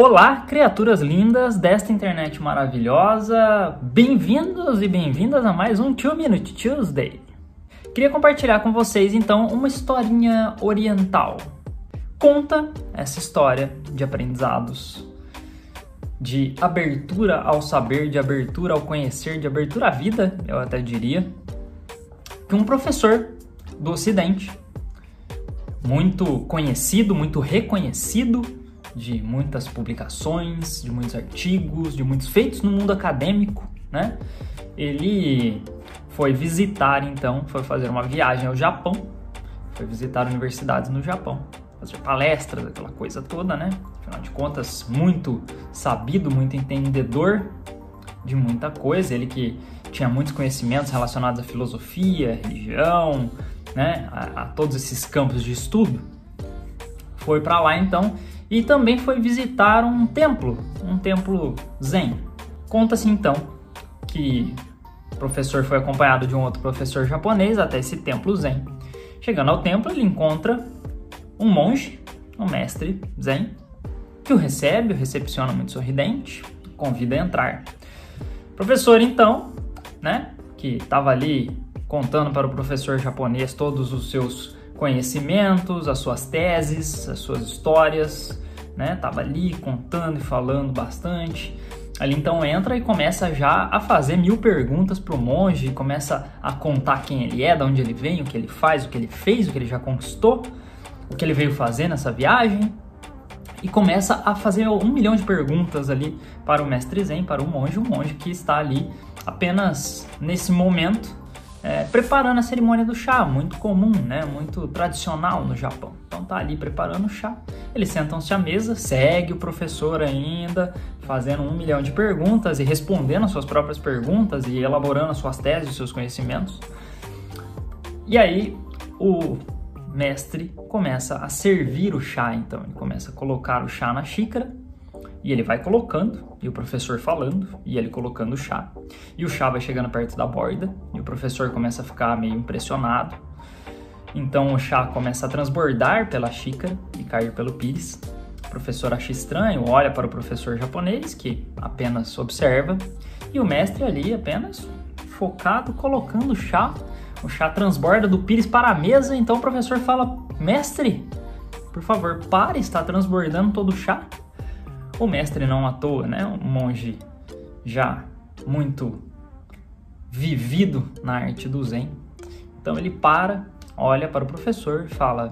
Olá, criaturas lindas desta internet maravilhosa! Bem-vindos e bem-vindas a mais um Two Minute Tuesday. Queria compartilhar com vocês então uma historinha oriental. Conta essa história de aprendizados, de abertura ao saber, de abertura ao conhecer, de abertura à vida, eu até diria, que um professor do Ocidente, muito conhecido, muito reconhecido, de muitas publicações, de muitos artigos, de muitos feitos no mundo acadêmico, né? Ele foi visitar então, foi fazer uma viagem ao Japão, foi visitar universidades no Japão, fazer palestras, aquela coisa toda, né? Afinal de contas, muito sabido, muito entendedor de muita coisa, ele que tinha muitos conhecimentos relacionados à filosofia, religião, né, a, a todos esses campos de estudo. Foi para lá então e também foi visitar um templo, um templo Zen. Conta-se então que o professor foi acompanhado de um outro professor japonês até esse templo Zen. Chegando ao templo, ele encontra um monge, um mestre Zen, que o recebe, o recepciona muito sorridente, convida a entrar. O professor então, né, que estava ali contando para o professor japonês todos os seus conhecimentos, as suas teses, as suas histórias, né? Tava ali contando e falando bastante. Ali então entra e começa já a fazer mil perguntas pro monge, começa a contar quem ele é, de onde ele vem, o que ele faz, o que ele fez, o que ele já conquistou, o que ele veio fazer nessa viagem. E começa a fazer um milhão de perguntas ali para o mestre Zen, para o monge, o monge que está ali apenas nesse momento é, preparando a cerimônia do chá, muito comum, né? muito tradicional no Japão. Então tá ali preparando o chá, eles sentam-se à mesa, segue o professor ainda, fazendo um milhão de perguntas e respondendo as suas próprias perguntas e elaborando as suas teses, os seus conhecimentos. E aí o mestre começa a servir o chá, então ele começa a colocar o chá na xícara e ele vai colocando, e o professor falando, e ele colocando o chá. E o chá vai chegando perto da borda, o professor começa a ficar meio impressionado. Então o chá começa a transbordar pela xícara e cair pelo pires. O professor acha estranho, olha para o professor japonês, que apenas observa, e o mestre ali apenas focado, colocando o chá. O chá transborda do pires para a mesa, então o professor fala: Mestre, por favor, pare, está transbordando todo o chá. O mestre não à toa, né? Um monge já muito vivido na arte do Zen. Então ele para, olha para o professor e fala: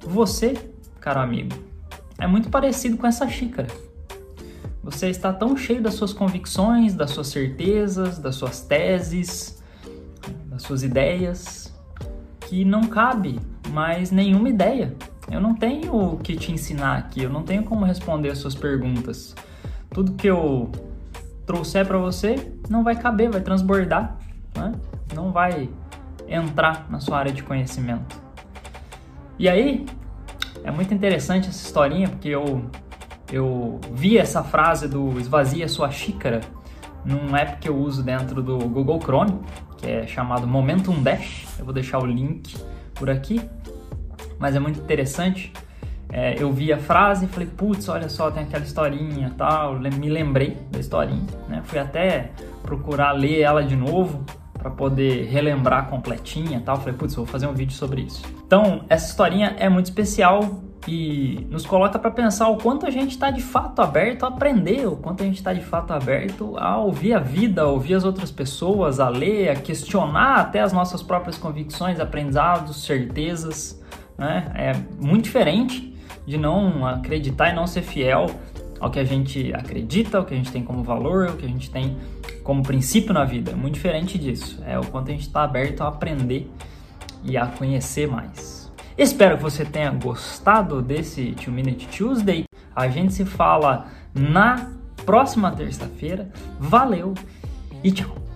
Você, caro amigo, é muito parecido com essa xícara. Você está tão cheio das suas convicções, das suas certezas, das suas teses, das suas ideias, que não cabe mais nenhuma ideia eu não tenho o que te ensinar aqui, eu não tenho como responder as suas perguntas. Tudo que eu trouxer para você não vai caber, vai transbordar, né? não vai entrar na sua área de conhecimento. E aí, é muito interessante essa historinha, porque eu, eu vi essa frase do esvazia sua xícara num app que eu uso dentro do Google Chrome, que é chamado Momentum Dash. Eu vou deixar o link por aqui mas é muito interessante. É, eu vi a frase e falei, putz, olha só, tem aquela historinha tal. Me lembrei da historinha, né? Fui até procurar ler ela de novo para poder relembrar completinha tal. Falei, putz, vou fazer um vídeo sobre isso. Então, essa historinha é muito especial e nos coloca para pensar o quanto a gente está de fato aberto a aprender, o quanto a gente está de fato aberto a ouvir a vida, a ouvir as outras pessoas, a ler, a questionar até as nossas próprias convicções, aprendizados, certezas né? É muito diferente de não acreditar e não ser fiel ao que a gente acredita, ao que a gente tem como valor, ao que a gente tem como princípio na vida. É muito diferente disso. É o quanto a gente está aberto a aprender e a conhecer mais. Espero que você tenha gostado desse Two Minute Tuesday. A gente se fala na próxima terça-feira. Valeu e tchau!